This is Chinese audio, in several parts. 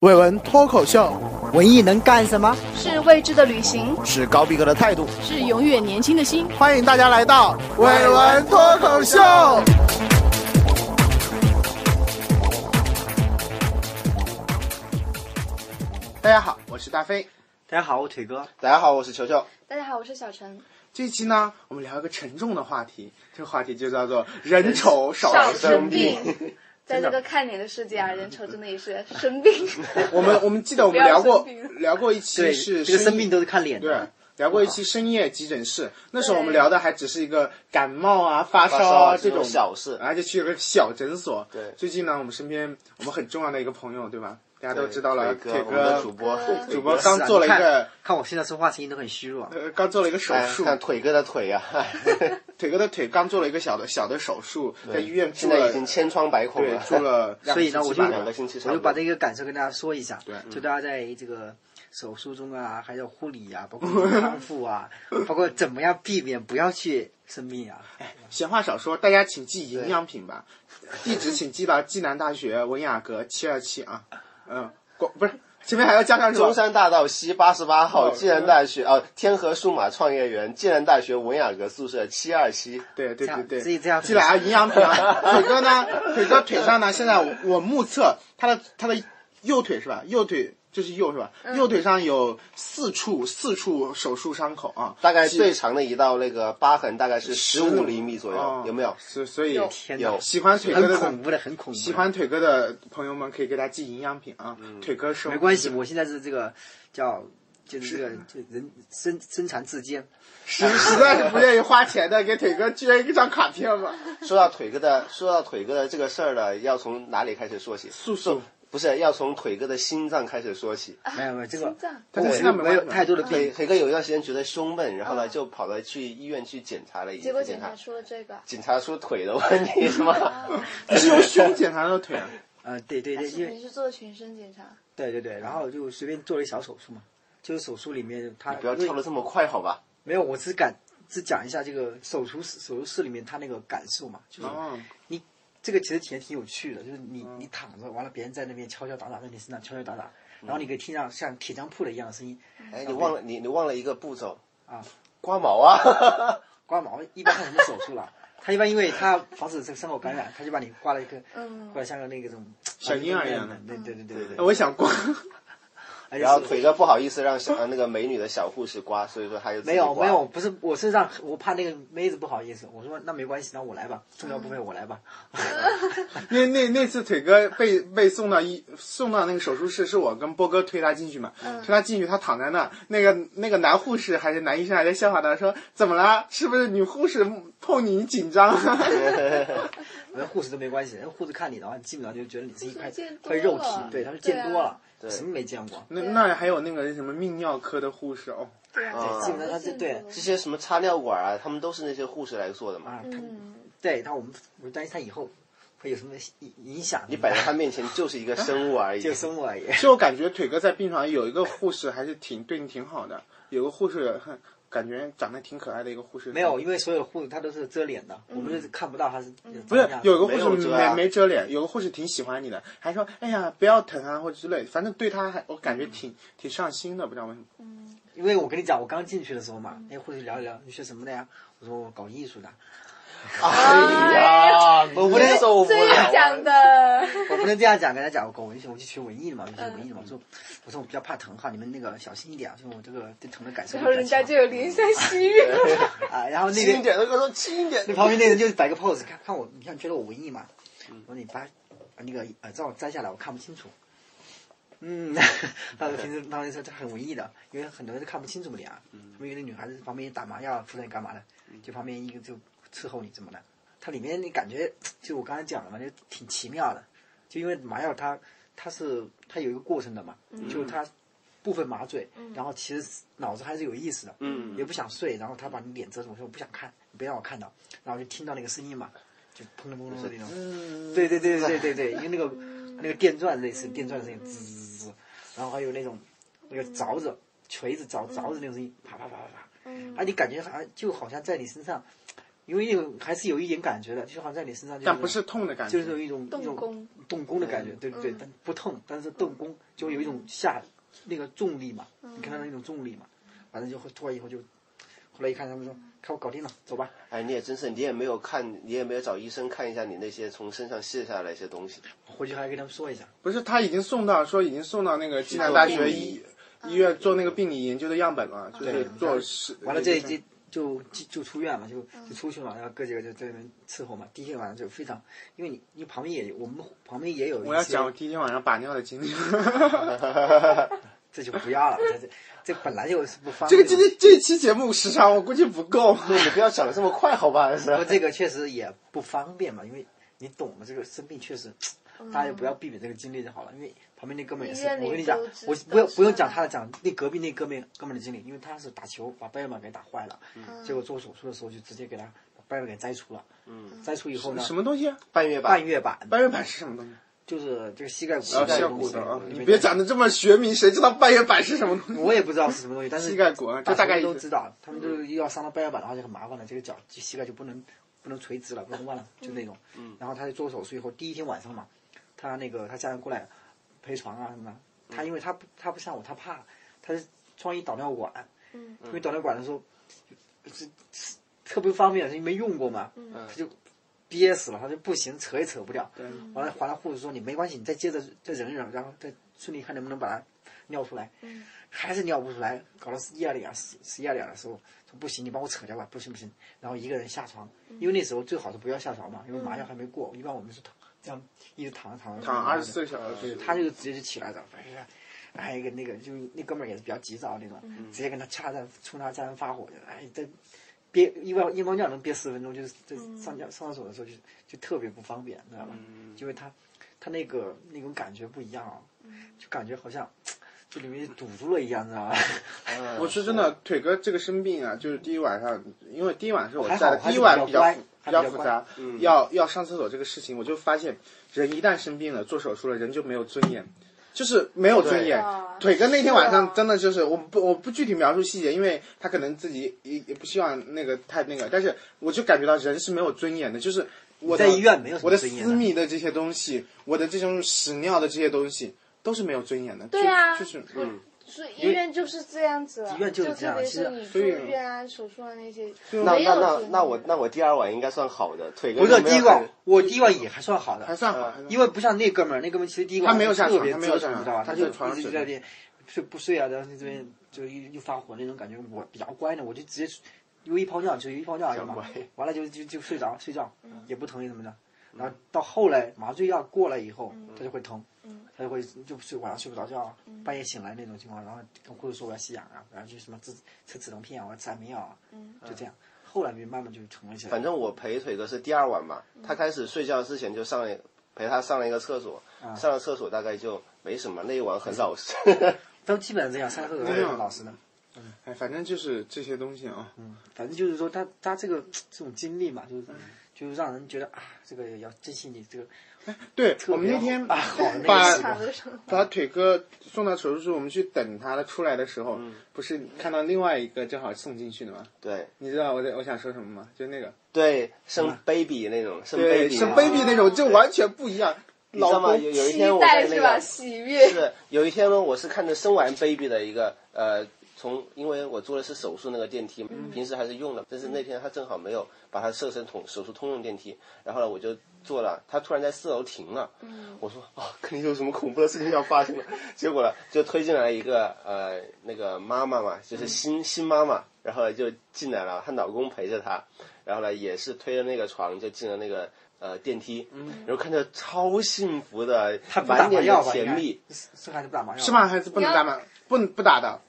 伟文脱口秀，文艺能干什么？是未知的旅行，是高逼格的态度，是永远年轻的心。欢迎大家来到伟文脱口秀。大家好，我是大飞。大家好，我腿哥。大家好，我是球球。大家好，我是小陈。这一期呢，我们聊一个沉重的话题，这个话题就叫做“人丑少生病”。在这个看脸的世界啊，人丑真的也是生病。我们我们记得我们聊过聊过一期是这个生病都是看脸的。对，聊过一期深夜急诊室，那时候我们聊的还只是一个感冒啊、发烧啊这种小事，然后就去了个小诊所。对，最近呢，我们身边我们很重要的一个朋友，对吧？大家都知道了，腿哥主播，主播刚做了一个，看我现在说话声音都很虚弱。呃，刚做了一个手术，看腿哥的腿呀，腿哥的腿刚做了一个小的小的手术，在医院现在已经千疮百孔了，住了，所以呢，我就两个星期，我就把这个感受跟大家说一下，对，就大家在这个手术中啊，还有护理啊，包括 康复啊，包括怎么样避免不要去生病啊。哎，闲话少说，大家请记营养品吧，地址请寄到暨南大学文雅阁七二七啊，嗯。不是，前面还要加上中山大道西八十八号暨南大学啊，天河数码创业园暨南大学文雅阁宿舍七二七。对对对对，自己这样记得啊，营养品啊。腿哥呢？腿哥腿上呢？现在我目测他的他的右腿是吧？右腿。这是右是吧？右腿上有四处四处手术伤口啊，大概最长的一道那个疤痕大概是十五厘米左右，有没有？所，所以有喜欢腿哥的很恐怖的很恐怖。喜欢腿哥的朋友们可以给他寄营养品啊，腿哥是没关系，我现在是这个叫就是这个就人身身残志坚，实实在是不愿意花钱的，给腿哥捐一张卡片吧。说到腿哥的说到腿哥的这个事儿呢，要从哪里开始说起？诉讼。不是要从腿哥的心脏开始说起，没有没有这个，他的心脏没有太多的腿。腿哥有一段时间觉得胸闷，然后呢就跑了去医院去检查了一下结果检查出了这个，检查出腿的问题是吗？是用胸检查的腿啊？啊对对对，因为你是做全身检查。对对对，然后就随便做了一小手术嘛，就是手术里面他不要跳的这么快好吧？没有，我只感只讲一下这个手术室手术室里面他那个感受嘛，就是你。这个其实体验挺有趣的，就是你你躺着，完了别人在那边敲敲打打在你身上敲敲打打，然后你可以听到像铁匠铺的一样的声音。哎，你忘了你你忘了一个步骤啊，刮毛啊，刮毛一般看什么手术了？他一般因为他防止这个伤口感染，他就把你刮了一个，刮像个那个种小婴儿一样的。对对对对对。我想刮。然后腿哥不好意思让小那个美女的小护士刮，所以说他就没有没有，不是我是让我怕那个妹子不好意思，我说那没关系，那我来吧，重要部位我来吧。那那那次腿哥被被送到医送到那个手术室，是我跟波哥推他进去嘛？推他进去，他躺在那，那个那个男护士还是男医生还在笑话他说怎么了？是不是女护士碰你紧张？那护士都没关系，人护士看你的话，基本上就觉得你是一块块肉体，对，他是见多了。什么没见过？那那还有那个什么泌尿科的护士哦，对啊，基本上他这对这些什么插尿管啊，他们都是那些护士来做的嘛。嗯，对但我们我担心他以后会有什么影影响。你摆在他面前就是一个生物而已，就生物而已。其实我感觉腿哥在病床有一个护士还是挺对你挺好的，有个护士很。感觉长得挺可爱的一个护士，没有，因为所有的护士她都是遮脸的，我们是看不到她是。不是，有个护士没没遮脸，有个护士挺喜欢你的，还说哎呀不要疼啊或者之类，反正对她还我感觉挺挺上心的，不知道为什么。嗯，因为我跟你讲，我刚进去的时候嘛，那护士聊一聊，你学什么的呀？我说我搞艺术的。哎呀，我不能说我不了。这样讲的，我不能这样讲，跟他讲我搞文学，我去学文艺的嘛，我学文艺的嘛。我说，我说我比较怕疼哈，你们那个小心一点啊，说我这个对疼的感受。然后人家就有怜香惜玉。啊，然后那边轻点，那个说轻一点。那旁边那人就摆个 pose，看看我，你看觉得我文艺嘛？我说你把那个耳罩摘下来，我看不清楚。嗯，他说平时他们说这很文艺的，因为很多人都看不清楚嘛脸啊。嗯。因为那女孩子旁边打麻药敷在干嘛的？就旁边一个就。伺候你怎么的？它里面你感觉就我刚才讲了嘛，就挺奇妙的。就因为麻药它它是它有一个过程的嘛，就它部分麻醉，然后其实脑子还是有意思的，也不想睡，然后他把你脸遮住，我说我不想看，你别让我看到，然后就听到那个声音嘛，就砰隆砰隆的那种，对对对对对对，因为那个 那个电钻类似电钻声音滋滋滋，然后还有那种那个凿子锤子凿凿子那种声音，啪啪啪啪啪，啊，你感觉好像就好像在你身上。因为那种还是有一点感觉的，就好像在你身上，但不是痛的感觉，就是有一种动功，动工的感觉，对。不对，但不痛，但是动工就有一种下那个重力嘛，你看到那种重力嘛，反正就会突然以后就，后来一看他们说，看我搞定了，走吧，哎，你也真是，你也没有看，你也没有找医生看一下你那些从身上卸下来一些东西。回去还跟他们说一下，不是他已经送到说已经送到那个暨南大学医医院做那个病理研究的样本了，就是做实。完了这这就就就出院了，就就出去嘛，然后哥几个就在那边伺候嘛。第一天晚上就非常，因为你你旁边也我们旁边也有。我要讲我第一天晚上把尿的经历。这就不要了，这这这本来就是不方便这。个今天这期节目时长我估计不够。你不要讲的这么快，好吧？是不过这个确实也不方便嘛，因为你懂的，这个生病确实，大家就不要避免这个经历就好了。因为旁边那哥们也是我跟你讲，我不用不用讲他的，讲那隔壁那哥们哥们的经历，因为他是打球把掰板给打坏了，嗯结果做手术的时候就直接给他把掰板给摘除了。摘除以后呢，什么东西啊？半月板半，月板半月板是什么东西？就是这个膝盖骨膝盖骨的啊！你别讲的这么学名，谁知道半月板是什么东西？我也不知道是什么东西，但是膝盖骨啊打这大概都知道，他们就是要伤到半月板的话就很麻烦了，这个脚就膝盖就不能不能垂直了，不能弯了，就那种。然后他就做手术以后，第一天晚上嘛，他那个他家人过来陪床啊什么的，他因为他不他不像我，他怕，他是装一导尿管，因为导尿管的时候是是特别方便，因为没用过嘛，他就憋死了，他就不行，扯也扯不了。完了，完了，护士说你没关系，你再接着再忍忍，然后再顺利看能不能把它尿出来。还是尿不出来，搞到一二点、十十一二点的时候，说不行，你帮我扯掉吧，不行不行。然后一个人下床，因为那时候最好是不要下床嘛，因为麻药还没过。一般我们是躺这样一直躺着躺着躺二十四个小对，时。他就直接就起来了，反正，还有一个那个就那哥们儿也是比较急躁那种，直接跟他掐战，冲他家人发火，哎，这憋一包一包尿能憋十分钟，就是这上尿上厕所的时候就就特别不方便，知道吧？因为他他那个那种感觉不一样啊，就感觉好像就里面堵住了一样，知道吧？嗯。我说真的，腿哥这个生病啊，就是第一晚上，因为第一晚是我在的，第一晚比较比较复杂，要要上厕所这个事情，我就发现人一旦生病了，做手术了，人就没有尊严，就是没有尊严。啊。腿哥那天晚上真的就是，我不我不具体描述细节，因为他可能自己也也不希望那个太那个，但是我就感觉到人是没有尊严的，就是我在医院没有我的私密的这些东西，我的这种屎尿的这些东西都是没有尊严的。对啊就就是嗯，所以医院就是这样子了，医院就是这样其实特别是你住院啊、手术啊那些，那没有那那那我那我第二晚应该算好的，腿哥不是第一晚，我第一晚也还算好的，还算好，因为不像那哥们儿，那哥们儿其实第一晚他没有下床特别他没有下床你知道吧？他他就在床上睡一直在那边睡不睡啊，然后在这边就又又发火那种感觉。我比较乖呢，我就直接有一泡尿就一泡尿而已嘛比较乖，完了就就就睡着睡觉，嗯也不疼也什么的。然后到后来麻醉药过来以后，嗯他就会疼，他就会就睡晚上睡不着觉啊，半夜醒来那种情况，然后跟护士说我要吸氧啊，然后就什么吃吃止疼片啊，我要吃安眠药啊，嗯就这样。后来就慢慢就成了起来。反正我陪腿哥是第二晚嘛，他开始睡觉之前就上了陪他上了一个厕所，上了厕所大概就没什么，那一晚很老实。都基本上这样，上厕所都是很老实的。哎，反正就是这些东西啊。嗯反正就是说他他这个这种经历嘛，就是就是让人觉得啊，这个要珍惜你这个哎对，我们那天把好把把腿哥送到手术室，我们去等他出来的时候，嗯不是看到另外一个正好送进去的吗？对你知道我在我想说什么吗？就那个对，生 baby 那种，生对 baby，生 baby 那种，就完全不一样。你知道吗？老公有有一天我在那待是吧？个喜悦，是有一天呢，我是看着生完 baby 的一个呃，从因为我做的是手术那个电梯，平时还是用的，但是那天他正好没有把它设成通手术通用电梯，然后呢我就坐了，他突然在四楼停了，我说哦，肯定有什么恐怖的事情要发生了，结果呢就推进来一个呃那个妈妈嘛，就是新新妈妈，然后就进来了，她老公陪着她，然后呢也是推着那个床就进了那个。呃，电梯，然后看着超幸福的，满脸的药吧？应该？甜蜜，是孩子不打麻药？是？吗？还是不能打麻？不不打的，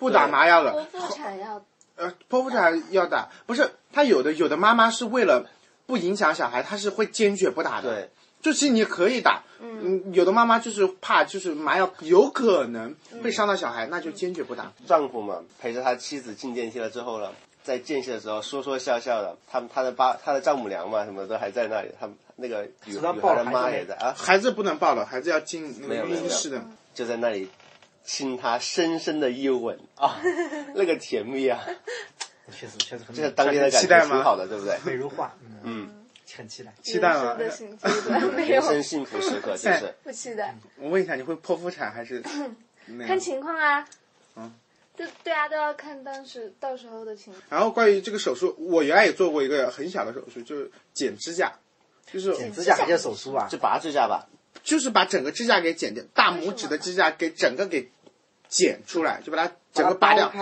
不打麻药了剖了。腹产要呃，剖腹产要打，不是他有的有的妈妈是为了不影响小孩，她是会坚决不打的。对，就其实你可以打，嗯，有的妈妈就是怕就是麻药有可能会伤到小孩，那就坚决不打。丈夫嘛，陪着他妻子进电梯了之后呢，在间隙的时候说说笑笑的，他他的爸他的丈母娘嘛，什么都还在那里，他们那个女女孩的妈也在啊，孩子不能抱了，孩子要进那个没有没有孕室的。就在那里亲他深深的一吻啊，那个甜蜜啊，确实确实很这个当天的感期待吗觉挺好的，对不对？美如画，嗯，嗯，很期待。期待吗人生幸福对 没有，人生幸福时刻就是不期待，我问一下，你会剖腹产还是 看？情况啊。嗯。对对啊，都要看当时到时候的情况。然后关于这个手术，我原来也做过一个很小的手术，就是剪指甲，就是剪指甲还叫手术啊？就拔指甲吧。就是把整个指甲给剪掉，大拇指的指甲给整个给剪出来，就把它整个拔掉。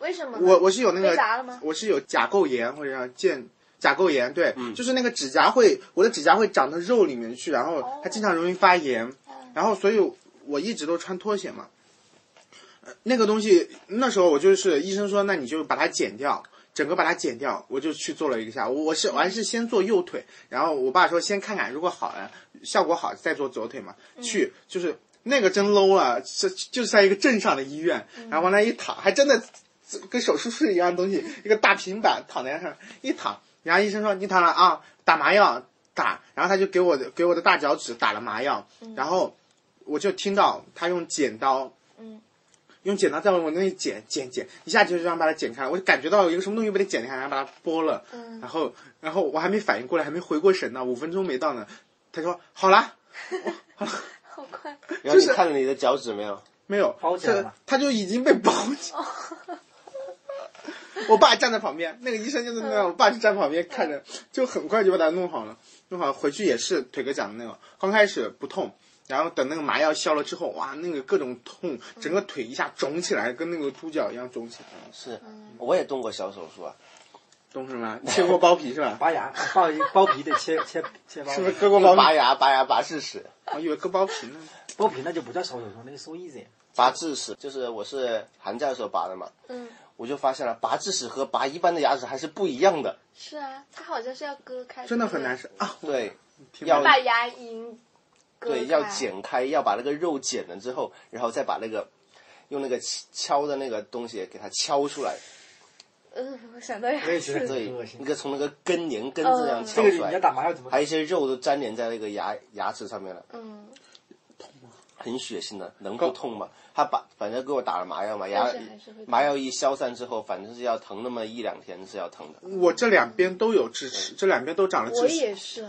为什么？我我是有那个我是有甲垢炎或者叫腱甲沟炎，对，就是那个指甲会，我的指甲会长到肉里面去，然后它经常容易发炎，然后所以我一直都穿拖鞋嘛。呃那个东西那时候我就是医生说，那你就把它剪掉，整个把它剪掉，我就去做了一个下。我我是我还是先做右腿，然后我爸说先看看，如果好了效果好再做左腿嘛。去就是那个真 low 了，是就是在一个镇上的医院，然后往那一躺，还真的跟手术室一样的东西，一个大平板躺在上一躺，然后医生说你躺了啊，打麻药打，然后他就给我的给我的大脚趾打了麻药，然后我就听到他用剪刀，嗯，用剪刀在我那里剪剪剪，一下就这样把它剪开了，我就感觉到有一个什么东西被它剪开，然后把它剥了，嗯。然后然后我还没反应过来，还没回过神呢，五分钟没到呢，他说好了，好快，然后你看了你的脚趾没有？没有，这包起来了他就已经被包起。我爸站在旁边，那个医生就是那样，我爸就站旁边看着，就很快就把它弄好了。弄好回去也是腿哥讲的那个，刚开始不痛，然后等那个麻药消了之后，哇，那个各种痛，整个腿一下肿起来，跟那个猪脚一样肿起来。了。是，我也动过小手术啊。懂什么？切过包皮是吧？拔牙，包包皮得切 切切包是不是，割过包皮？拔牙、拔牙、拔智齿。我以为割包皮呢。包皮那就不叫小手术，那个收 easy。拔智齿就是我是寒假的时候拔的嘛，嗯，我就发现了拔智齿和拔一般的牙齿还是不一样的。是啊，它好像是要割开，真的很难受啊！对，要把牙龈对，要剪开，要把那个肉剪了之后，然后再把那个用那个敲的那个东西给它敲出来。嗯，我想到牙我也觉得齿，对 很恶心，那个从那个根连根这样嗯。敲出来。这个人家，打麻药怎么还有一些肉都粘连在那个牙牙齿上面了，嗯，很血腥的，能不痛吗？他把反正给我打了麻药嘛，牙麻药一消散之后，反正是要疼那么一两天是要疼的。我这两边都有智齿，这两边都长了智齿。我齿。也是。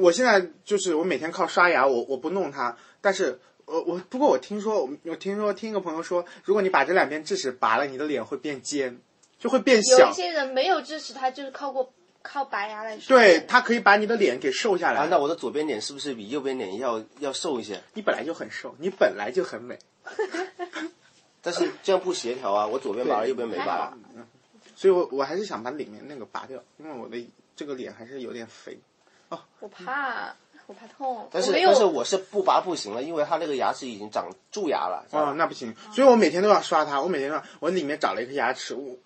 我现在就是我每天靠刷牙，我我不弄它，但是我我不过我听说，我我听说听一个朋友说，如果你把这两边智齿拔了，你的脸会变尖，就会变小有一。些人没有智齿，他就是靠过靠拔牙来说，对，他可以把你的脸给瘦下来。啊，那我的左边脸是不是比右边脸要要瘦一些？你本来就很瘦，你本来就很美，但是这样不协调啊，我左边拔了，右边没拔好。所以我我还是想把里面那个拔掉，因为我的这个脸还是有点肥。哦我怕，我怕痛，但是但是我是不拔不行了，因为他那个牙齿已经长蛀牙了。知道吧哦，那不行，所以我每天都要刷它。我每天都要，我里面长了一颗牙齿，我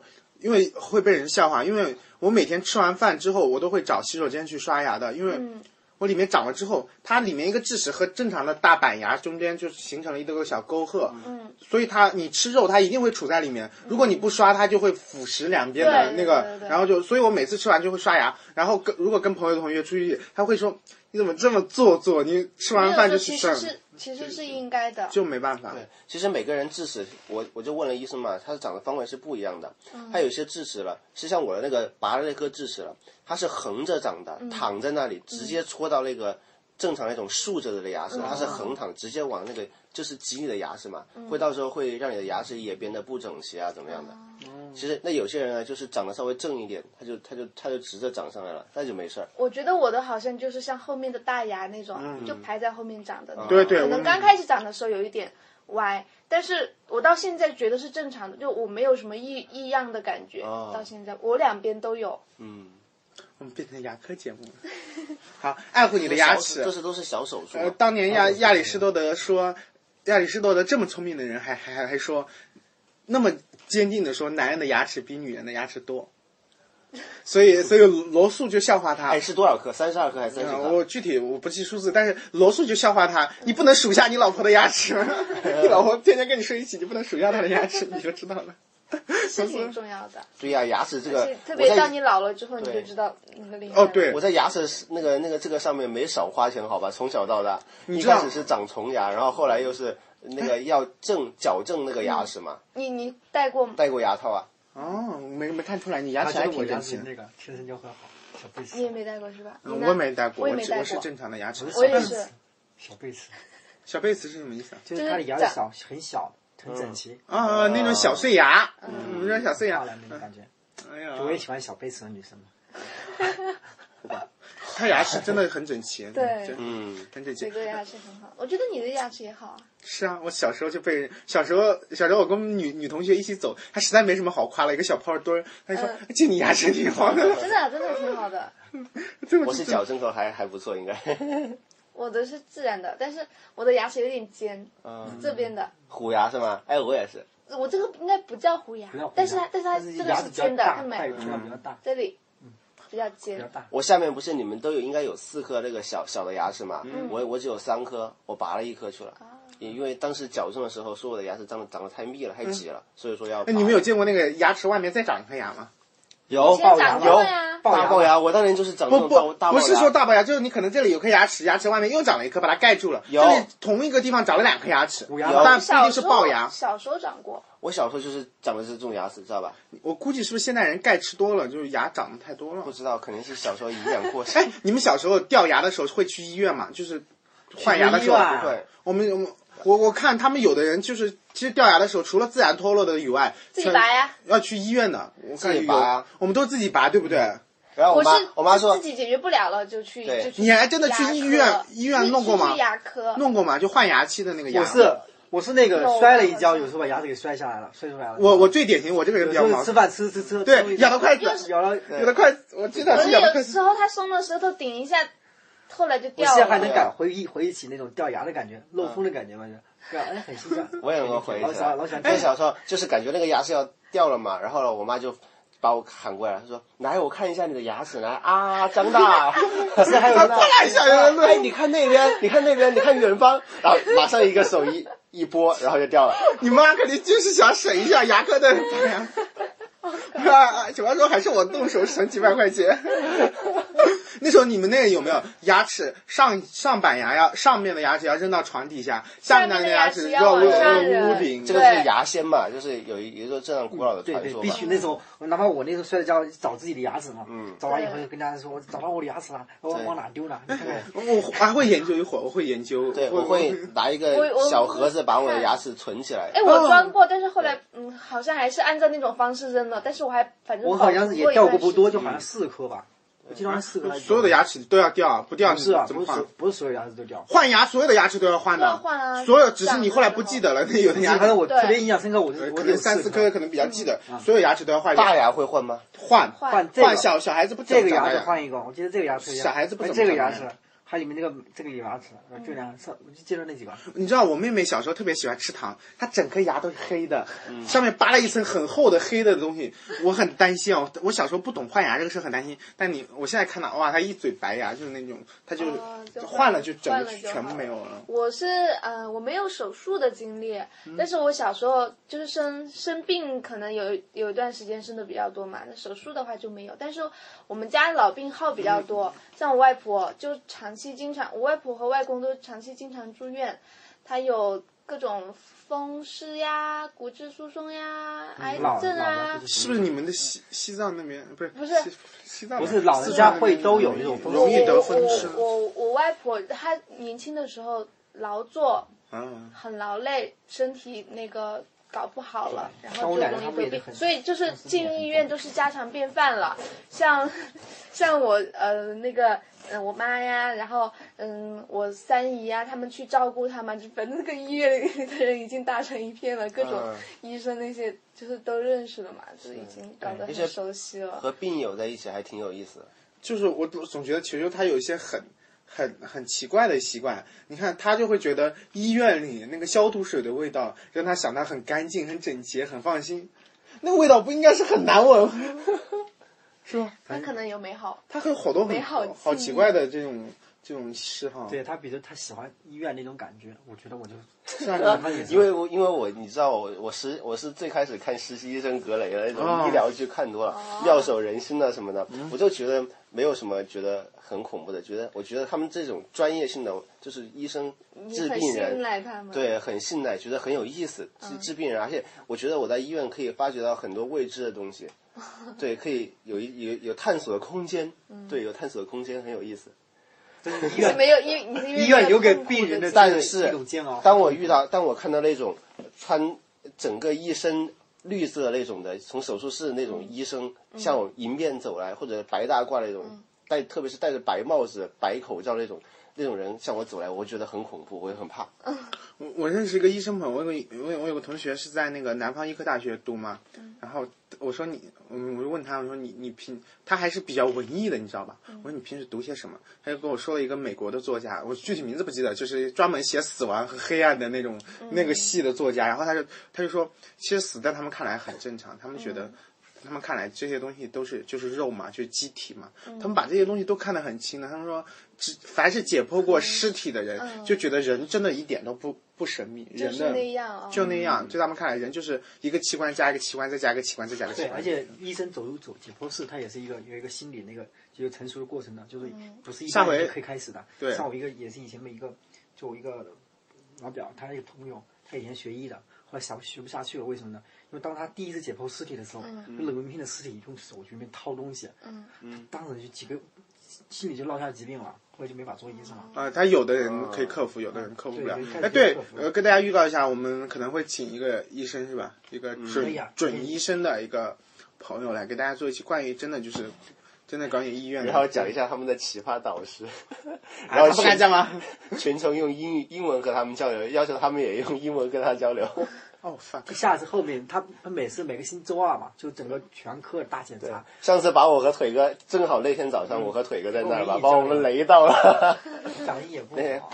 因为会被人笑话，因为我每天吃完饭之后，我都会找洗手间去刷牙的，因为嗯。我里面长了之后，它里面一个智齿和正常的大板牙中间就形成了一个小沟壑，嗯，所以它你吃肉它一定会处在里面，如果你不刷，它就会腐蚀两边的那个对对，对。然后就，所以我每次吃完就会刷牙，然后跟如果跟朋友同学出去，他会说你怎么这么做作，你吃完饭就去上其实，是应该的，就没办法。对，其实每个人智齿，我我就问了医生嘛，它长的方位是不一样的。它有些智齿了，是像我的那个拔了那颗智齿了，它是横着长的，躺在那里，直接戳到那个正常那种竖着的牙齿，它是横躺，直接往那个就是挤你的牙齿嘛，会到时候会让你的牙齿也变得不整齐啊，怎么样的？其实那有些人呢，就是长得稍微正一点，他就他就他就直着长上来了，那就没事儿。我觉得我的好像就是像后面的大牙那种，就排在后面长的那种。对对，可能刚开始长的时候有一点歪，但是我到现在觉得是正常的，就我没有什么异异样的感觉。哦到现在我两边都有，嗯，我们变成牙科节目了。好，爱护你的牙齿这。是都是小手术当年亚亚里士多德说，亚里士多德这么聪明的人还还还还说，那么坚定的说，男人的牙齿比女人的牙齿多。所以，所以罗素就笑话他。哎，是多少颗？三十二颗还是三十？我具体我不记数字，但是罗素就笑话他，你不能数下你老婆的牙齿吗？你老婆天天跟你睡一起，你不能数下她的牙齿，你就知道了。是挺重要的。对呀、牙齿这个，特别到你老了之后，你就知道那个厉害。哦，，对我，在牙齿那个那个这个上面没少花钱，好吧？从小到大，一知道开始是长虫牙，然后后来又是那个要正矫正那个牙齿嘛，你你戴过吗？戴过牙套啊。哦，没没看出来，你牙齿还挺整齐的。那个天生就很好，小贝齿你，也没戴过是吧？我也没戴过，我也我没过。我是正常的牙齿。我也是，小贝齿，小贝齿是什么意思啊？就是他的牙齿小很小，很整齐，啊，那种小碎牙，嗯，我们说小碎牙漂。亮那种感觉。哎呀，我也喜欢小贝齿的女生嘛。他牙齿真的很整齐，对嗯，很整齐这。个牙齿很好，我觉得你的牙齿也好啊。是啊，我小时候就被小时候小时候我跟女女同学一起走，她实在没什么好夸了，一个小泡墩儿，她就说嗯就你牙齿挺好的，真的真的挺好的。这个我是矫正口还还不错，应该。我的是自然的，但是我的牙齿有点尖，嗯，这边的。虎牙是吗？哎，我也是。我这个应该不叫虎牙但是它但是它这个是尖的，大，看没它？有比较大，这里比较比较尖。大。我下面不是你们都有应该有四颗那个小小的牙齿嘛？嗯我我只有三颗，我拔了一颗去了。啊也因为当时矫正的时候说我的牙齿长得长得太密了，太挤了，所以说要拔。哎，你们有见过那个牙齿外面再长一颗牙吗？有龅牙有大龅牙？我当年就是长这不不，不是说大龅牙，就是你可能这里有颗牙齿，牙齿外面又长了一颗，把它盖住了。有这里同一个地方长了两颗牙齿，有但不一定是龅牙。小时候长过，我小时候就是长的是这种牙齿，知道吧？我估计是不是现代人钙吃多了，就是牙长得太多了不。知道，肯定是小时候营养过剩。哎，你们小时候掉牙的时候会去医院吗？就是换牙的时候不会，我们我们我我看他们有的人就是其实掉牙的时候，除了自然脱落的以外，自己全拔呀。要去医院的。我看自己有拔啊我们都自己拔，对不对？然后我妈我是我妈说自己解决不了了就去对就去你还真的去牙科医院医院弄过吗牙科弄过吗？就换牙期的那个牙。我是我是那个有摔了一跤，有时候把牙齿给摔下来了，摔出来了。我我最典型，我这个人比较毛有时候吃。饭吃吃吃，对咬到筷子咬了。有的筷子，我知道可是是咬的筷子。有时候他松了舌头顶一下，后来就我掉了。现在还能感回忆回忆起那种掉牙的感觉，漏风的感觉嘛，就，对啊，哎，很心酸。我也能够回忆老起来。喜欢老喜欢就小时候就是感觉那个牙是要掉了嘛，然后呢，我妈就把我喊过来，她说：“来，我看一下你的牙齿，来啊，张大。”是还有那太吓人了哎，你看那边，你看那边，你看远方，然后马上一个手一一拨，然后就掉了。你妈肯定就是想省一下牙科的拔牙。啊，小妈说还是我动手省几百块钱。那时候你们那个有没有牙齿上上板牙要上面的牙齿要扔到床底下，下面的牙齿要扔屋顶？这个是牙仙嘛，就是有一有一个这样古老的传说嘛。必须那种，哪怕我那时候摔了跤，找自己的牙齿嘛，嗯找完以后就跟大家说，我找到我的牙齿了，我对往哪丢了？你看看，我还会研究一会儿，我会研究。对，我会拿一个小盒子把我的牙齿存起来。哎，我装过，但是后来嗯，好像还是按照那种方式扔的，但是我还反正我好像是也掉过不多，就好像四颗吧，我记得好像四个还是 所有的牙齿都要掉，不掉不是啊，怎么换不是所？不是所有牙齿都掉。换牙，所有的牙齿都要换的。换啊。所有只是你后来不记得了，那有的牙齿反正我对特别印象深刻，我是我可只有能三四颗，可能比较记得，所有牙齿都要换。大牙会换吗？换换这个换小小孩子不这个牙大齿换一个，我记得这个牙齿小孩子不这个牙齿，还有里面这个这个牙齿，呃这两上我就记得那几个。你知道我妹妹小时候特别喜欢吃糖，她整颗牙都是黑的，上面扒了一层很厚的黑的东西，我很担心哦。我小时候不懂换牙这个事很担心，但你我现在看到哇，她一嘴白牙，就是那种，她就换了就整个全部没有了。我是呃，我没有手术的经历，嗯但是我小时候就是生生病，可能有有一段时间生的比较多嘛。那手术的话就没有，但是我们家老病号比较多，嗯像我外婆就长期经常，我外婆和外公都长期经常住院，他有各种风湿呀、骨质疏松呀、癌症啊。是是不是你们的西西藏那边不是不是。西西藏不是老人家会都有这种风湿。容易得风湿。我我我外婆她年轻的时候劳作，嗯，很劳累，身体那个搞不好了，然后就容易得他们也是很，病所以就是进医院都是家常便饭了。像像我呃那个呃我妈呀，然后嗯我三姨呀，他们去照顾他们，就反正那个医院里的人已经打成一片了，各种嗯医生那些就是都认识了嘛，就已经搞得很熟悉了。和病友在一起还挺有意思的。就是我总觉得球球他有一些很。很很奇怪的习惯，你看他就会觉得医院里那个消毒水的味道让他想他很干净、很整洁、很放心。那个味道不应该是很难闻，是吧？他可能有美好，他会有好多很美好好奇怪的这种这种嗜好。对他，比如他喜欢医院那种感觉，我觉得我就 因为我因为我你知道我我实我是最开始看实习医生格雷的那哦种医疗剧看多了，妙手仁心的什么的，我就觉得没有什么觉得很恐怖的，觉得我觉得他们这种专业性的就是医生治病人，赖他们。对，很信赖，觉得很有意思，治治病人，而且我觉得我在医院可以发掘到很多未知的东西，对，可以有一有有探索的空间，对，有探索的空间，很有意思。医院没有医你是医院留给病人的但是。当我遇到，当我看到那种穿整个一身绿色那种的，从手术室那种医生向我迎面走来，或者白大褂那种，戴特别是戴着白帽子、白口罩那种那种人向我走来，我会觉得很恐怖，我也很怕。我我认识一个医生朋友，我有个我有我有个同学是在那个南方医科大学读嘛，然后我说你，嗯，我就问他，我说你你平他还是比较文艺的，你知道吧？我说你平时读些什么？他就跟我说了一个美国的作家，我具体名字不记得，就是专门写死亡和黑暗的那种、那个系的作家。然后他就他就说，其实死在他们看来很正常，他们觉得。他们看来这些东西都是就是肉嘛，就是机体嘛，他们把这些东西都看得很轻的。他们说，只凡是解剖过尸体的人，就觉得人真的一点都不不神秘，就是人的那样啊。就那样，在他们看来，人就是一个器官加一个器官，再加一个器官，再加一个器对，官。而且医生走入走解剖室，他也是一个有一个心理那个就是成熟的过程的，就是不是一下回可以开始的。对像我一个也是以前的一个，就我一个老表，他一个朋友，他以前学医的，后来想学不下去了，为什么呢？因为当他第一次解剖尸体的时候，就冷冰冰的尸体用手去里面掏东西，嗯嗯，当时就几个心里就落下疾病了，后来就没法做医生了。啊、他有的人可以克服，有的人克服不了。哎，对，呃，跟大家预告一下，我们可能会请一个医生是吧？一个准准医生的一个朋友来给大家做一期关于真的就是真的搞点医院。然后讲一下他们的奇葩导师，啊，然后他不敢讲吗？全程用英语英文和他们交流，要求他们也用英文跟他交流。哦，fuck，下次后面他他每次每个星期周二嘛，就整个全科大检查，上次把我和腿哥，正好那天早上我和腿哥在那儿吧，嗯把我们雷到了。讲的也不对好。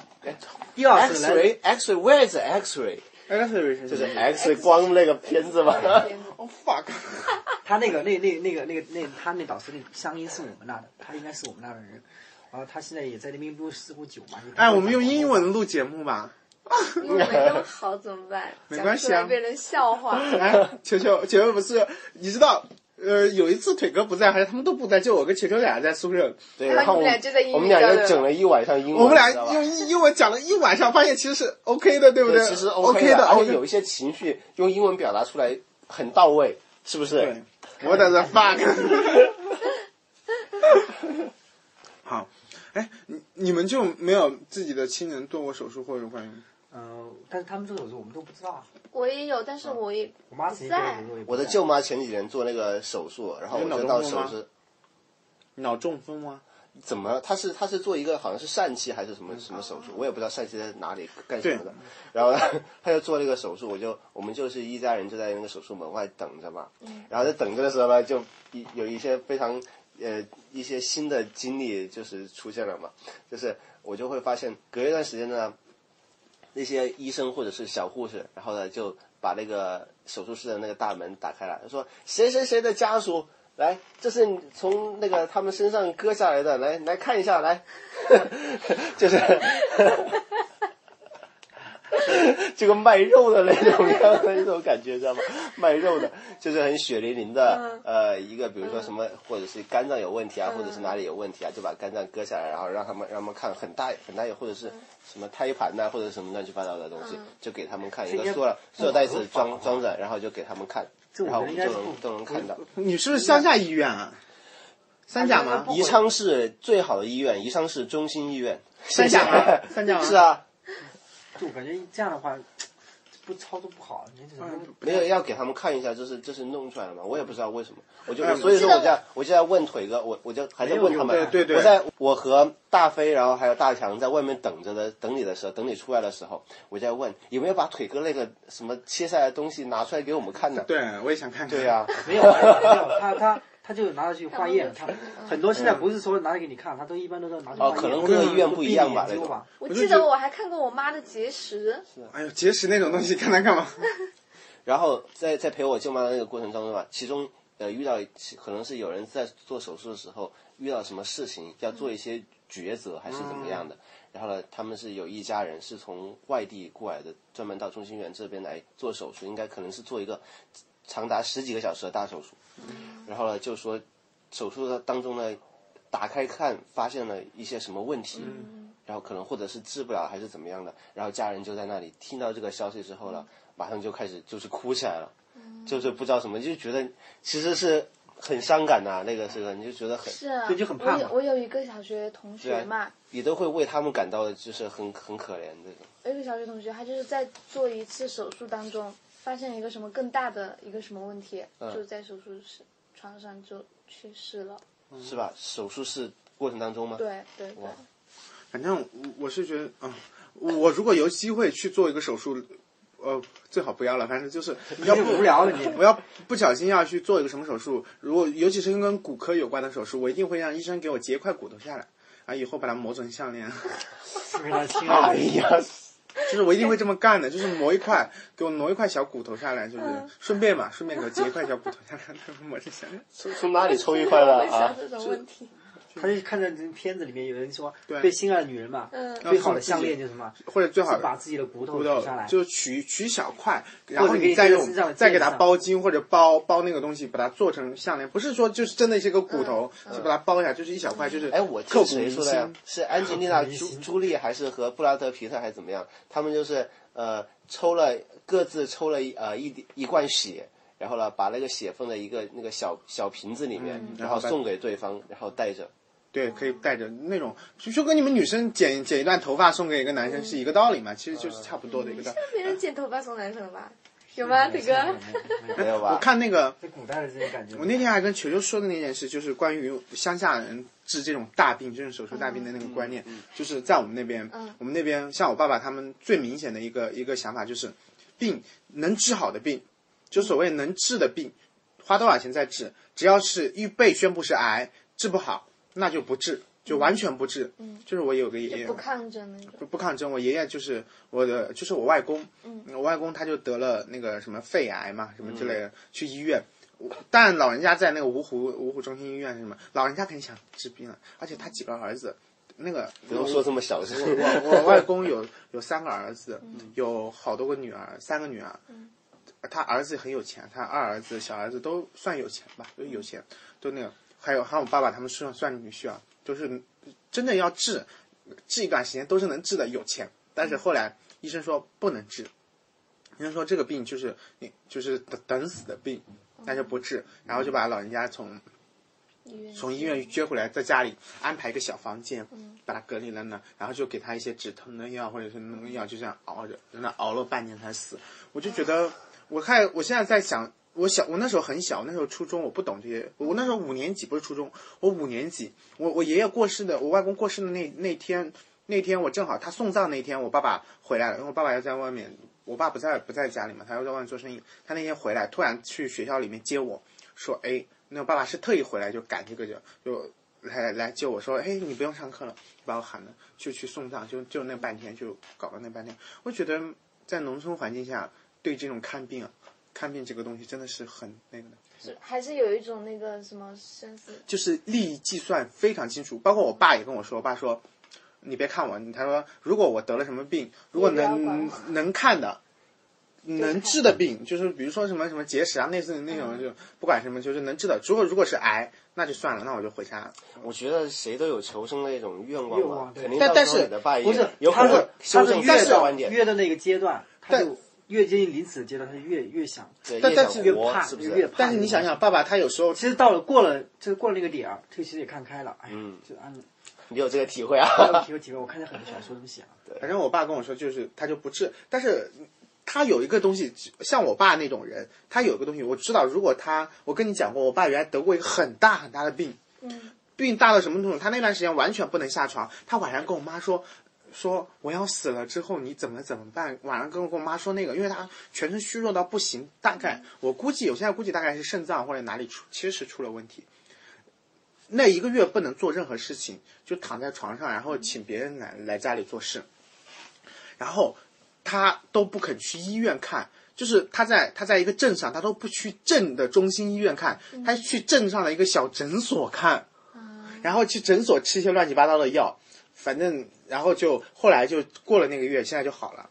第二次来 X-ray is X-ray？哎，是是就是 X 光那个片子嘛。哦，fuck，他那个那那那个那个那他那导师那乡音是我们那的，他应该是我们那的人。然后他现在也在那边录似乎久嘛。哎，我们用英文录节目吧。没那么好怎么办？没关系啊被人笑话。哎，球球，球球不是，你知道，呃，有一次腿哥不在，还是他们都不在，就我跟球球俩在宿舍，对，然后我们们俩就在英语我们俩就整了一晚上英文，我们俩用英文讲了一晚上，发现其实是 OK 的，对不对，其实 OK 的，而且有一些情绪用英文表达出来很到位，是不是？对，我在这 fuck。好，哎，你你们就没有自己的亲人做过手术或者关于？嗯，但是他们做手术我们都不知道啊。我也有，但是我也我妈在我的舅妈前几年做那个手术，然后我就到手术，脑中风吗？怎么？他是他是做一个好像是疝气还是什么什么手术，我也不知道疝气在哪里干什么的。然后呢 他就做那个手术，我就我们就是一家人就在那个手术门外等着嘛。然后在等着的时候呢，就一有一些非常呃一些新的经历就是出现了嘛，就是我就会发现隔一段时间呢，那些医生或者是小护士，然后呢就把那个手术室的那个大门打开了，他说谁谁谁的家属。来，这是从那个他们身上割下来的，来来看一下，来，就是 这个卖肉的那种 样的那种感觉，知道吗？卖肉的，就是很血淋淋的，呃，一个比如说什么，或者是肝脏有问题啊，或者是哪里有问题啊，就把肝脏割下来，然后让他们让他们看很大很大，或者是什么胎盘呐、或者什么乱七八糟的东西，就给他们看一个塑料塑料袋子装装着，然后就给他们看，然后我们就能都能看到。你是不是乡下医院啊？三甲吗？宜昌市最好的医院，宜昌市中心医院。三甲吗？三甲吗？是。啊，就我感觉这样的话，不操作不好，你这种没有要给他们看一下，这是这是弄出来的嘛？我也不知道为什么，我就哎所以说我在我就在问腿哥，我我就还在问他们，对对对我在我和大飞，然后还有大强在外面等着的，等你的时候，等你出来的时候，我就在问有没有把腿哥那个什么切下来的东西拿出来给我们看呢？对，我也想看看。对呀、没有没有，他他他就拿着去化验，他很多现在不是说拿来给你看，他都一般都是拿去化验。哦可能各个医院不一样吧就避免研究吧。我记得我还看过我妈的结石，哎呦，结石那种东西看它干嘛？然后在在陪我舅妈的那个过程当中吧，其中呃遇到可能是有人在做手术的时候遇到什么事情，要做一些抉择还是怎么样的。然后呢，他们是有一家人是从外地过来的，专门到中心医院这边来做手术，应该可能是做一个长达十几个小时的大手术。然后呢，就说手术的当中呢，打开看发现了一些什么问题，然后可能或者是治不了还是怎么样的，然后家人就在那里听到这个消息之后呢，马上就开始就是哭起来了，就是不知道什么，就觉得其实是很伤感呐、那个时候你就觉得很是啊，所以就很怕我有我有一个小学同学嘛，你都会为他们感到就是很很可怜这种。有一个小学同学，他就是在做一次手术当中，发现一个什么更大的一个什么问题，嗯就在手术室床上就去世了。是吧？手术室过程当中吗？对对对，反正我我是觉得，嗯，我如果有机会去做一个手术，呃，最好不要了。反正就是 要不无聊了你我要不小心要去做一个什么手术，如果尤其是跟骨科有关的手术，我一定会让医生给我截一块骨头下来，啊，以后把它磨成项链。非常亲爱的。哎呀，就是我一定会这么干的，就是磨一块，给我磨一块小骨头下来，就是顺便嘛，顺便给我截一块小骨头下来，磨成项链。从从哪里抽一块的啊？这种问题。他就看着这片子里面有人说，对被心爱的女人嘛，嗯最好的项链就是什么？或者最好是把自己的骨头取下来，就取取小块，然后你再用再给它包金或者包包那个东西，把它做成项链。不是说就是真的是一个骨头，嗯就把它包一下，就是一小块，就是哎，我刻骨铭听谁说的呀。？是安吉丽娜朱朱莉还是和布拉德皮特还是怎么样？他们就是呃抽了各自抽了一呃一一罐血，然后呢把那个血放在一个那个小小瓶子里面，然然后送给对方，然后带着。对，可以带着那种，就就跟你们女生剪剪一段头发送给一个男生是一个道理嘛，其实就是差不多的一个道理。别人剪头发送男生了吧？有吗，铁哥？没有吧？我看那个，在古代的这种感觉。我那天还跟球球说的那件事，就是关于乡下人治这种大病，这种手术大病的那个观念，就是在我们那边，我们那边像我爸爸他们最明显的一个一个想法就是，病能治好的病，就所谓能治的病，花多少钱再治，只要是预备宣布是癌，治不好那就不治，就完全不治。就是我有个爷爷不抗争那种。不不抗争，我爷爷就是我的，就是我外公，我外公他就得了那个什么肺癌嘛，什么之类的，去医院。但老人家在那个芜湖芜湖中心医院是什么？老人家肯定想治病了，而且他几个儿子，那个不用说这么小声。我我外公有 有三个儿子，有好多个女儿，三个女儿。他儿子很有钱，他二儿子、小儿子都算有钱吧，都有钱，都那个。还有还有我爸爸他们算算女婿啊，就是真的要治，治一段时间都是能治的，有钱。但是后来医生说不能治，医生说这个病就是你就是等等死的病，那就不治，然后就把老人家从从医院接回来，在家里安排一个小房间，把他隔离了呢，然后就给他一些止疼的药或者是那个药，就这样熬着，在那熬了半年才死。我就觉得，我看我现在在想，我小我那时候很小，那时候初中我不懂这些，我那时候五年级不是初中，我五年级，我我爷爷过世的，我外公过世的那那天，那天我正好他送葬那天，我爸爸回来了，因为我爸爸要在外面，我爸不在不在家里嘛，他要在外面做生意，他那天回来，突然去学校里面接我，说，哎，那个爸爸是特意回来就赶这个就就来来接我说，哎，你不用上课了，把我喊了，就去送葬，就就那半天就搞了那半天，我觉得在农村环境下，对这种看病啊，看病这个东西真的是很那个的。是还是有一种那个什么生死，就是利益计算非常清楚。包括我爸也跟我说，我爸说，你别看我，他说如果我得了什么病，如果能能看的。能治的病，就是比如说什么什么结石啊，类似的那种，就不管什么，就是能治的。如果如果是癌，那就算了，那我就回家。我觉得谁都有求生的一种愿望嘛愿望，对肯定到时候但但是不是有可他是能修正他是越自己的观点，越的那个阶段，他但就越接近临死的阶段，他就越越想，对但但是越怕，是不？是越怕。但是你想想，爸爸他有时候其实到了过了，就是过了那个点儿，这个其实也看开了。哎呀，嗯就按你有这个体会啊？有体会体会，我看见很多小说这么写啊。反正我爸跟我说，就是他就不治，但是他有一个东西，像我爸那种人，他有一个东西，我知道，如果他，我跟你讲过，我爸原来得过一个很大很大的病，嗯，病大到什么程度？他那段时间完全不能下床，他晚上跟我妈说。说我要死了之后你怎么怎么办？晚上跟我跟我妈说那个，因为她全身虚弱到不行，大概我估计，我现在估计大概是肾脏或者哪里出，其实是出了问题。那一个月不能做任何事情，就躺在床上，然后请别人来来家里做事。然后他都不肯去医院看，就是他在他在一个镇上，他都不去镇的中心医院看，他去镇上的一个小诊所看。然后去诊所吃一些乱七八糟的药，反正然后就后来就过了那个月，现在就好了。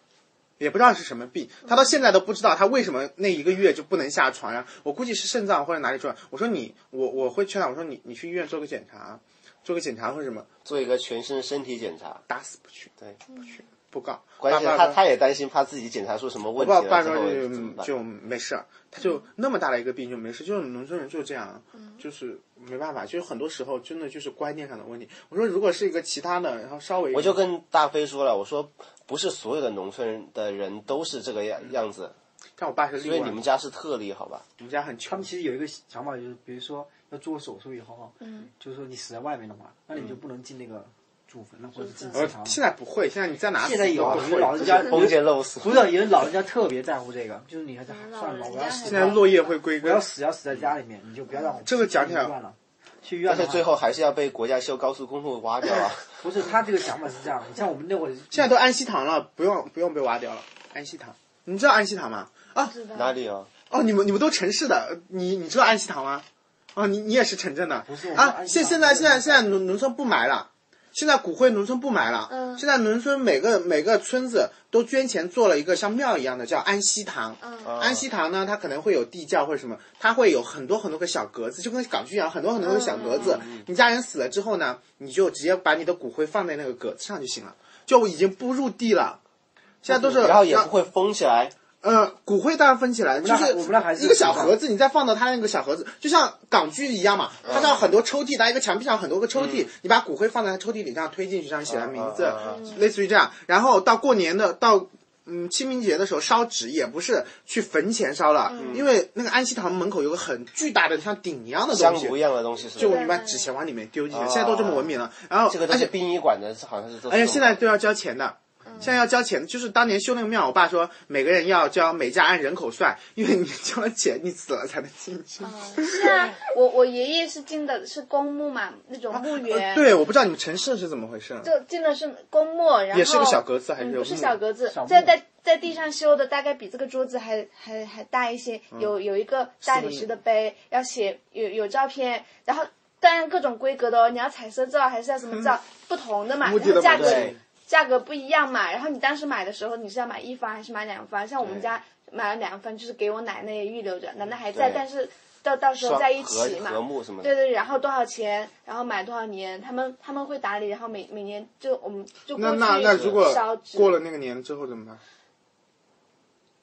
也不知道是什么病，他到现在都不知道他为什么那一个月就不能下床呀、我估计是肾脏或者哪里出来。我说你，我我会劝他，我说你你去医院做个检查，做个检查或者什么，做一个全身身体检查。打死不去，对，不去不告。关键他他也担心怕自己检查出什么问题我爸爸了之后说就怎么办？就没事儿，他就那么大的一个病就没事，就是农村人就这样，就是没办法，就是很多时候真的就是观念上的问题。我说如果是一个其他的，然后稍微我就跟大飞说了，我说不是所有的农村的人都是这个样样子，但我爸是例外，所以你们家是特例，好吧？你们家很穷他们，其实有一个想法，就是比如说要做手术以后啊，嗯，就是说你死在外面的话，那你就不能进那个祖坟了，或者进祠呃堂。现在不会，现在你在哪死现在有都不会有老人家封建漏俗。不是，有人老人家特别在乎这个，就是你还是老算了，人家还我要死现在落叶会归我要。死要死在家里面，你就不要让我这个讲起来去医院了。去医院的话，但是最后还是要被国家修高速公路挖掉啊！不是他这个想法是这样，你像我们那会儿现在都安息堂了，不用不用被挖掉了。安息堂，你知道安息堂吗？啊，哪里啊？哦，你们你们都城市的，你你知道安息堂吗？哦，你你也是城镇的不是啊？现现在现在现在农农村不埋了，现在骨灰农村不埋了，嗯现在农村每个每个村子都捐钱做了一个像庙一样的叫安息堂。嗯安息堂呢，它可能会有地窖或者什么，它会有很多很多个小格子，就跟港剧一样，很多很多个小格子。你家人死了之后呢，你就直接把你的骨灰放在那个格子上就行了，就已经不入地了。现在都是，然后也不会封起来，呃，骨灰当然分起来，就是一个小盒子，你再放到它那个小盒子，就像港剧一样嘛，它叫很多抽屉，它一个墙壁上很多个抽屉，你把骨灰放在它抽屉里，这样推进去，上面写上名字类似于这样。然后到过年的到。嗯，清明节的时候烧纸也不是去坟前烧了，因为那个安息堂门口有个很巨大的像鼎一样的东西，香炉一样的东西？就你把纸钱往里面丢进去，现在都这么文明了。然后而且殡仪馆的，好像是都是。而且现在都要交钱的。现在要交钱，就是当年修那个庙，我爸说每个人要交，每家按人口算，因为你交了钱，你死了才能进去。嗯是啊，我我爷爷是进的是公墓嘛，那种墓园。呃对，我不知道你们城市是怎么回事，就进的是公墓，然后也是个小格子还是嗯、不是小格子在在在地上修的，大概比这个桌子还还还大一些，嗯有有一个大理石的碑，要写有有照片，然后当然各种规格的哦，你要彩色照还是要什么照，不同的嘛，然后价格价格不一样嘛，然后你当时买的时候你是要买一方还是买两方？像我们家买了两方，就是给我奶奶也预留着，奶奶还在，但是到到时候在一起嘛。对对，然后多少钱，然后买多少年，他们他们会打理，然后每每年就我们就过那去那那如果烧纸过了那个年之后怎么办？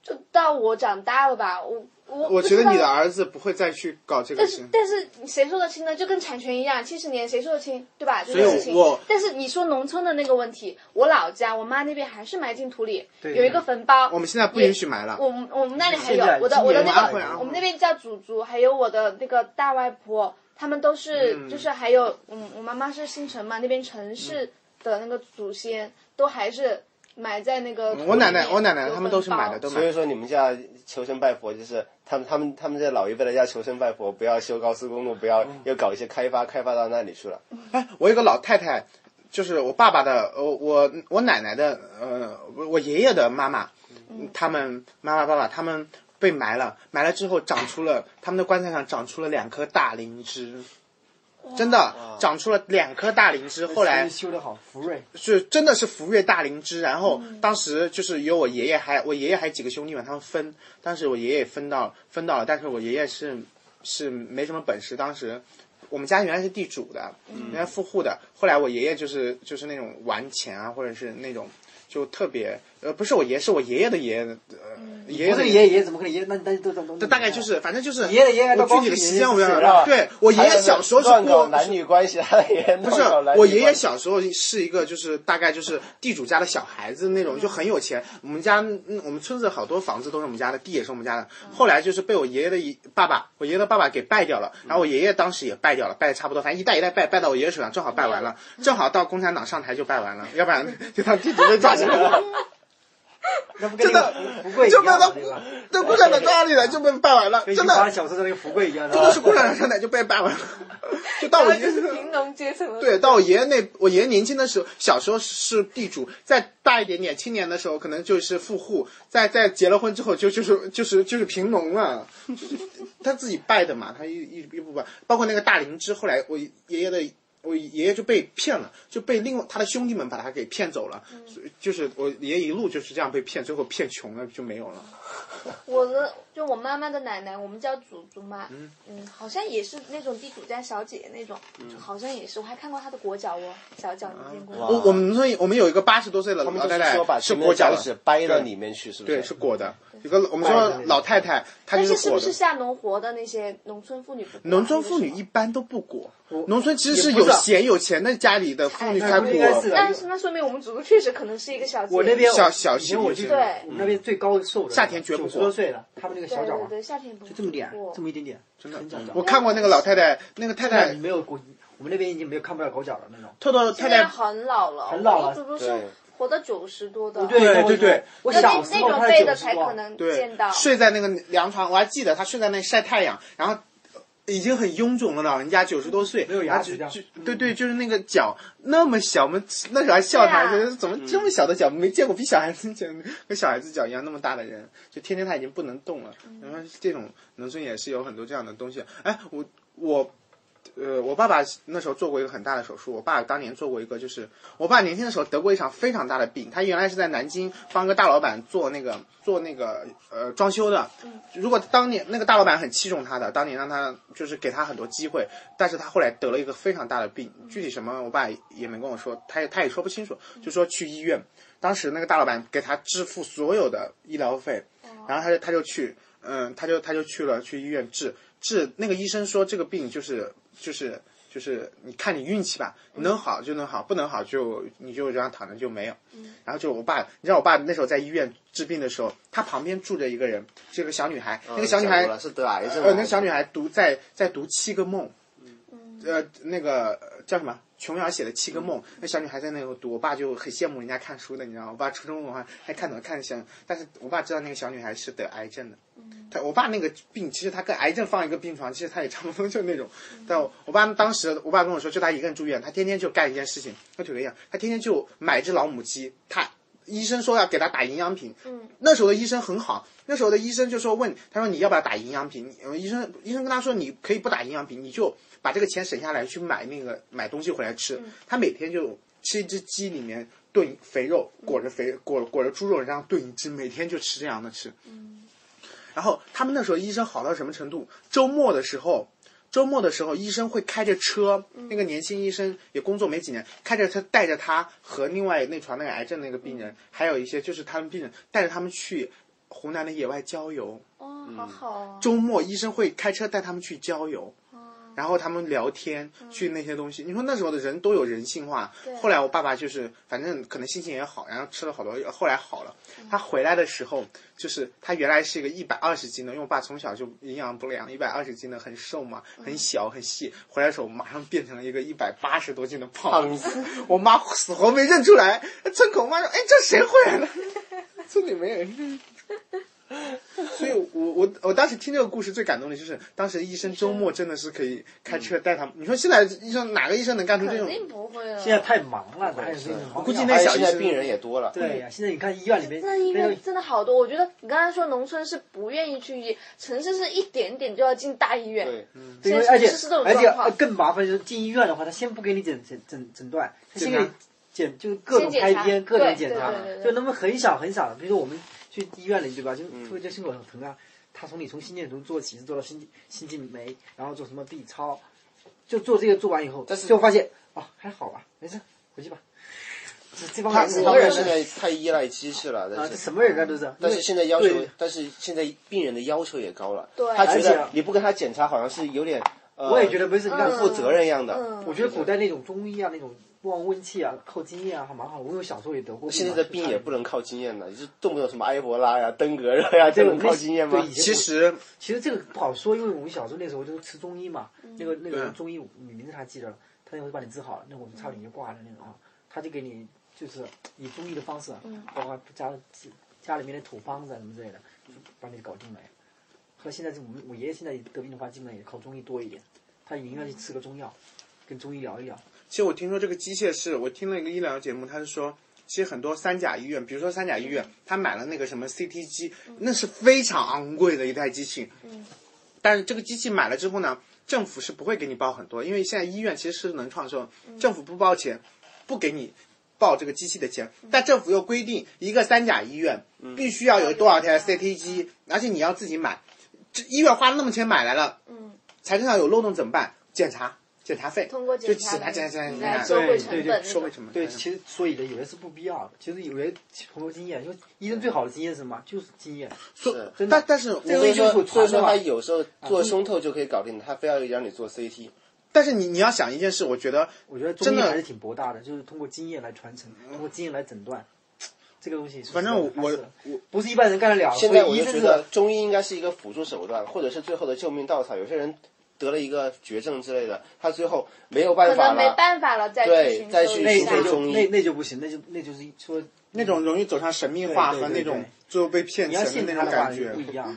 就到我长大了吧，我我我觉得你的儿子不会再去搞这个但是。但是谁说得清呢？就跟产权一样，七十年谁说得清，对吧？这所以个事情我。但是你说农村的那个问题，我老家我妈那边还是埋进土里，对有一个坟包。我们现在不允许埋了。我们我们那里还有我的我的那个我们那边叫祖祖，还有我的那个大外婆，他们都是、嗯就是还有嗯，我妈妈是姓陈嘛，那边陈氏的那个祖先、都还是埋在那个。我奶奶我奶奶有他们都是买的，都买所以。说你们家求神拜佛，就是他们他们他们这老一辈的要求神拜佛，不要修高速公路，不要又搞一些开发，开发到那里去了。哎，我有个老太太，就是我爸爸的，呃，我我奶奶的，呃，我我爷爷的妈妈，他们妈妈爸爸他们被埋了，埋了之后长出了他们的棺材上长出了两颗大灵芝，真的长出了两颗大灵芝，后来修的好，福瑞。是真的是福瑞大灵芝，然后当时就是有我爷爷还我爷爷还几个兄弟嘛，他们分，当时我爷爷分到分到了，但是我爷爷是是没什么本事，当时我们家原来是地主的，原来富户的，后来我爷爷就是就是那种玩钱啊，或者是那种就特别呃不是我爷是我爷爷的爷爷的呃爷爷的不是爷爷怎么可能爷？那那都都都。这大概就是反正就是爷爷的爷爷我具体的时间我不要了，是吧对我爷爷小时候是乱搞过男女关系，他也不是我爷爷小时候是一个，就是大概就是地主家的小孩子那种，就很有钱。我们家嗯我们村子好多房子都是我们家的，地也是我们家的。后来就是被我爷爷的一爸爸，我爷爷的爸爸给败掉了，然后我爷爷当时也败掉了，败的差不多，反正一代一代败，败到我爷爷手上，正好败完了，正好到共产党上台就败完了，要不然 就当地主被抓起来了。那不跟真的那个福贵一就被他样吗？对共产党抓里来就被败完了，真的，小时候的那个福贵一样的。真的是共产党上台就被败完了，就到我爷爷。就是贫农阶层。对，到我爷爷那，我爷爷年轻的时候，小时候是地主，再大一点点，青年的时候可能就是富户，再再结了婚之后就就是就是就是贫农了，就是他自己拜的嘛，他一一一步拜，包括那个大灵芝，后来我爷爷的我爷爷就被骗了，就被另外他的兄弟们把他给骗走了，所以就是我爷爷一路就是这样被骗，最后骗穷了就没有了。我的就我妈妈的奶奶，我们叫祖祖嘛，嗯嗯好像也是那种地主家小姐那种，就好像也是，我还看过她的裹脚哦，小脚你见过吗？我我们所以我们有一个八十多岁的老太太是裹脚的趾掰到里面去，是不是？对，是裹的。有个我们说老太太，她就是裹的但是是不是。下农活的那些农村妇女？农村妇女一般都不裹，农村其实是有闲有钱的家里的妇女才裹。但是那说明我们祖宗确实可能是一个小姐。我那边小小以前我去细节对我们那边最高瘦的夏天绝不九十多岁了，他们那个小脚就这么点，这么一点点，真的很小。我看过那个老太太，那个太太没有狗，我们那边已经没有看不了狗脚了那种。透透现在太太，很老了，很老了对活到九十多的。对对对那我小时那种背的才可能见到。睡在那个凉床，我还记得他睡在那晒太阳，然后。已经很臃肿了，老人家九十多岁，没有牙齿对对，就是那个脚那么小，我们那时候还笑他，对啊就是怎么这么小的脚，没见过比小孩子脚跟小孩子脚一样那么大的人，就天天他已经不能动了。然后这种农村也是有很多这样的东西。哎，我我呃，我爸爸那时候做过一个很大的手术。我爸当年做过一个，就是我爸年轻的时候得过一场非常大的病。他原来是在南京帮个大老板做那个做那个呃装修的。如果当年那个大老板很器重他的，当年让他就是给他很多机会，但是他后来得了一个非常大的病，具体什么我爸也没跟我说，他也他也说不清楚，就说去医院。当时那个大老板给他支付所有的医疗费，然后他就他就去，嗯，他就他就去了去医院治治。那个医生说这个病就是就是就是你看你运气吧，能好就能好，不能好就你就这样躺着就没有。然后就我爸，你知道我爸那时候在医院治病的时候，他旁边住着一个人，是个小女孩，那个小女孩是得癌症呃，那个小女孩读在在读七个梦，呃，那个呃叫什么？琼瑶写的《七个梦》，那小女孩在那个读，我爸就很羡慕人家看书的，你知道吗？我爸初中文化还看懂看想，但是我爸知道那个小女孩是得癌症的。他我爸那个病，其实他跟癌症放一个病床，其实他也差不多就那种。但我我爸当时，我爸跟我说，就他一个人住院，他天天就干一件事情，跟腿哥一样，他天天就买只老母鸡，他医生说要给他打营养品，嗯，那时候的医生很好，那时候的医生就说问他说你要不要打营养品？医生医生跟他说你可以不打营养品，你就把这个钱省下来去买那个买东西回来吃。他每天就吃一只鸡里面炖肥肉，裹着肥裹裹着猪肉，然后炖一只，每天就吃这样的吃。嗯然后他们那时候医生好到什么程度？周末的时候，周末的时候，医生会开着车，那个年轻医生也工作没几年，开着车带着他和另外那床那个癌症那个病人，还有一些就是他们病人，带着他们去湖南的野外郊游。哦，好好哦。周末医生会开车带他们去郊游，然后他们聊天，去那些东西。你说那时候的人都有人性化。后来我爸爸就是，反正可能心情也好，然后吃了好多，后来好了。他回来的时候，就是他原来是一个一百二十斤的，因为我爸从小就营养不良，一百二十斤的很瘦嘛，很小很细。回来的时候马上变成了一个一百八十多斤的胖子。我妈死活没认出来，村口妈说：“哎，这谁回来了？” 村里没人认。所以我，我我当时听这个故事最感动的就是，当时医生周末真的是可以开车带他们。你说现在医生哪个医生能干出这种？肯定不会了。现在太忙了，哪有这种忙？估计那小医生病人也多了，对呀，现在你看医院里面，那医院真的好多，我觉得你刚才说农村是不愿意去医，城市是一点点就要进大医院。对，对因为而且而且更麻烦，就是进医院的话，他先不给你诊诊诊诊断，他先给你检，就是各种拍片、各种检查就那么很小很小的，比如说我们去医院里对吧，就嗯特别这心口很疼啊，他从你从心电图做起，做到心心肌酶，然后做什么 B 超，就做这个做完以后，但是就发现啊还好吧，没事，回去吧。这这帮人什么人现？在太依赖机器了，啊，但是。这什么人啊都是。但是现在要求，但是现在病人的要求也高了。对他觉得你不跟他检查，好像是有点，呃、我也觉得不是，你看不负责任一样的。嗯，我觉得古代那种中医啊，那种望温气啊，靠经验啊，还蛮好。我有小时候也得过。现在的病也不能靠经验的，就动不动什么埃博拉呀、登革热呀，这能靠经验吗对？其实其实这个不好说，因为我们小时候那时候就是吃中医嘛，那个那个中医你名字他记得了，他那会把你治好了，那我们差点就挂了那种啊，他就给你就是以中医的方式啊，包括家家里面的土方子啊什么之类的，就把你搞定了。后来现在是我们我爷爷现在得病的话，基本上也靠中医多一点，他宁愿去吃个中药，跟中医聊一聊。其实我听说这个机械是，我听了一个医疗节目，他是说，其实很多三甲医院，比如说三甲医院，他买了那个什么 CT 机，那是非常昂贵的一台机器。但是这个机器买了之后呢，政府是不会给你报很多，因为现在医院其实是能创收，政府不包钱，不给你报这个机器的钱，但政府又规定一个三甲医院必须要有多少台 CT 机，而且你要自己买，这医院花了那么钱买来了，嗯，财政上有漏洞怎么办？检查，检查费，通过就检查检查检查检查来检查，收回成对对对。收回成本。对，其实所以的有些是不必要的。其实有些通过经验，因为医生最好的经验是什么？就是经验。所是真的但但是我所以说，所以说他有时候做胸透就可以搞定，他非要让你做 CT。但是你你要想一件事，我觉得我觉得中真的医还是挺博大的，就是通过经验来传承，通过经验来诊断。这个东西，反正我我我不是一般人干得了。现在我就觉得中医应该是一个辅助手段，或者是最后的救命稻草。有些人得了一个绝症之类的，他最后没有办法可能没了，办法了，再去对再去那求一下寻求中医那那那就不行，那就那就是说那种容易走上神秘化和那种最后被骗你要钱的那种感觉不。一样。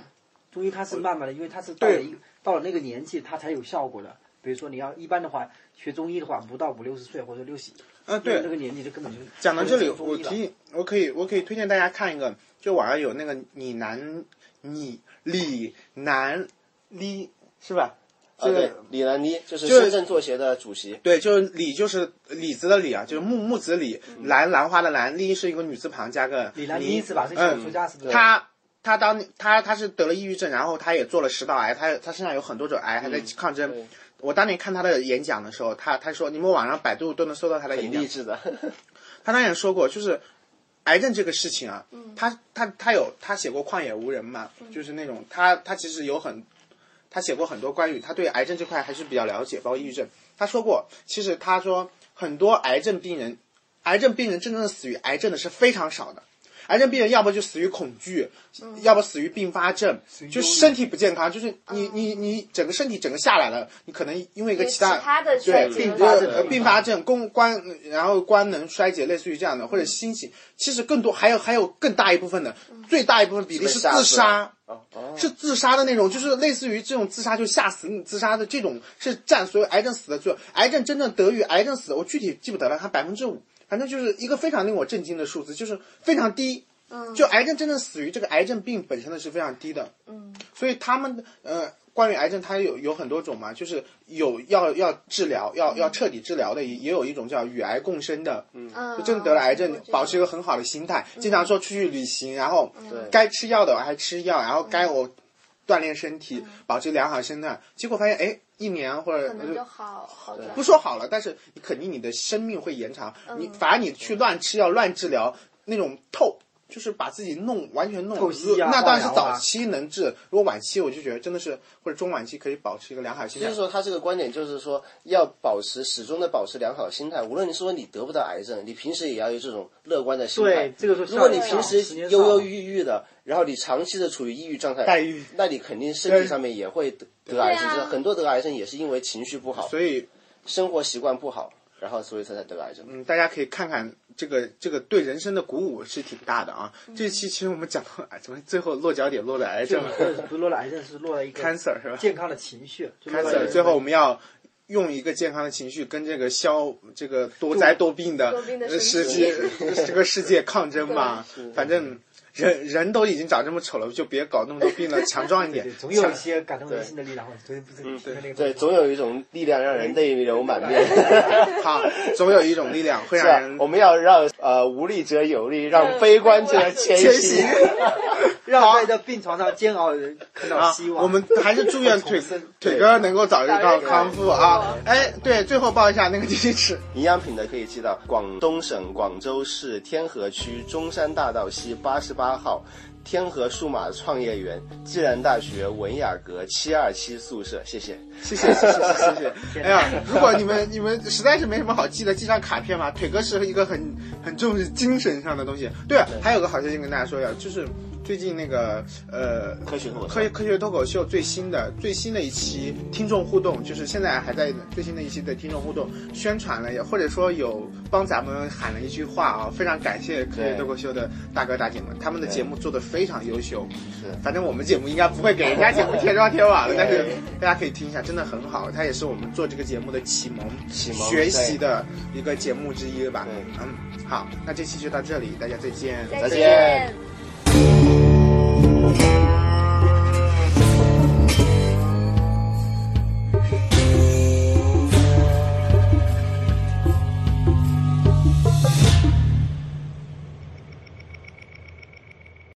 中医它是慢慢的，因为它是到了一到了那个年纪，它才有效果的。比如说你要一般的话，学中医的话，不到五六十岁或者六十，嗯，对那，个年纪就根本就讲到这里，我提议，我可以，我可以推荐大家看一个，就网上有那个你南，你李南李是吧？啊，这个对，李兰妮就是就是深圳作协的主席，对，就是李就是李子的李啊，就是木木子李，兰兰花的兰，丽是一个女字旁加个李兰妮妮是吧？是小说家是不是？他他当他他是得了抑郁症，然后他也做了食道癌，他他身上有很多种癌，还在抗争。对我当年看他的演讲的时候，他他说，你们网上百度都能搜到他的演讲很励。志的。他当年说过，就是癌症这个事情啊，嗯他他他有他写过《旷野无人》嘛，就是那种他他其实有很，他写过很多关于他对癌症这块还是比较了解，包括抑郁症。他说过，其实他说很多癌症病人，癌症病人真正的死于癌症的是非常少的。癌症病人要不就死于恐惧，要不死于并发症，就身体不健康，就是你你你整个身体整个下来了，你可能因为一个其他其他的对衰竭并和呃并发症、功关，然后官能衰竭，类似于这样的，或者心情，其实更多还有还有更大一部分的，最大一部分比例是自杀。是自杀的那种，就是类似于这种自杀就吓死你自杀的这种，是占所有癌症死的最后，癌症真正得于癌症死的，我具体记不得了，它百分之五，反正就是一个非常令我震惊的数字，就是非常低。嗯就癌症真正死于这个癌症病本身的是非常低的。嗯所以他们呃，关于癌症它有有很多种嘛，就是有要要治疗，要要彻底治疗的，也也有一种叫与癌共生的，嗯，就真的得了癌症保持一个很好的心态，经常说出去旅行，然后该吃药的我还吃药，然后该我锻炼身体，保持良好心态，结果发现哎，一年或者可能就好好转。不说好了，但是你肯定你的生命会延长，你反而你去乱吃药、乱治疗那种透。就是把自己弄完全弄透析啊那当然是早期能治，如果晚期我就觉得真的是或者中晚期可以保持一个良好心态就是。说，他这个观点就是说，要保持始终的保持良好的心态。无论你说你得不到癌症，你平时也要有这种乐观的心态对。这个是如果你平时忧忧郁郁的，然后你长期的处于抑郁状态，待遇那你肯定身体上面也会得得癌症。啊很多得癌症也是因为情绪不好，所以生活习惯不好，然后所以才才得癌症。嗯，大家可以看看这个这个对人生的鼓舞是挺大的啊。这一期其实我们讲到哎，怎么最后落脚点落在癌症不是落了癌症，是落了一个 cancer 是吧健康的情绪。？cancer 最后我们要。用一个健康的情绪跟这个消这个多灾多病的世界这个世界抗争吧，反正人人都已经长这么丑了，就别搞那么多病了，强壮一点 对，。总有一些感动人心的力量。我昨天不是听的那个对，总有一种力量让人泪流满面。好，总有一种力量会让人？我们要让呃无力者有力，让悲观者前前行行。让在这病床上煎熬的人看到啊希，望。我们还是祝愿腿腿哥能够早日到早日康复啊！哎，对，最后报一下那个地址。营养品的可以寄到广东省广州市天河区中山大道西八十八号，天河数码创业园暨南大学文雅阁七二七宿舍。谢谢，谢谢，谢谢，谢谢。哎呀，如果你们你们实在是没什么好记的，寄张卡片吧。腿哥是一个很很重视精神上的东西。对还有个好消息跟大家说一下，就是最近那个呃科学脱口秀科科学脱口秀最新的最新的一期听众互动，就是现在还在最新的一期的听众互动宣传了，也或者说有帮咱们喊了一句话啊，非常感谢科学脱口秀的大哥大姐们，他们的节目做的非常优秀。是反正我们节目应该不会给人家节目贴砖贴瓦的，但是大家可以听一下，真的很好。它也是我们做这个节目的启蒙、启蒙学习的一个节目之一吧对。嗯，好，那这期就到这里，大家再见。再见。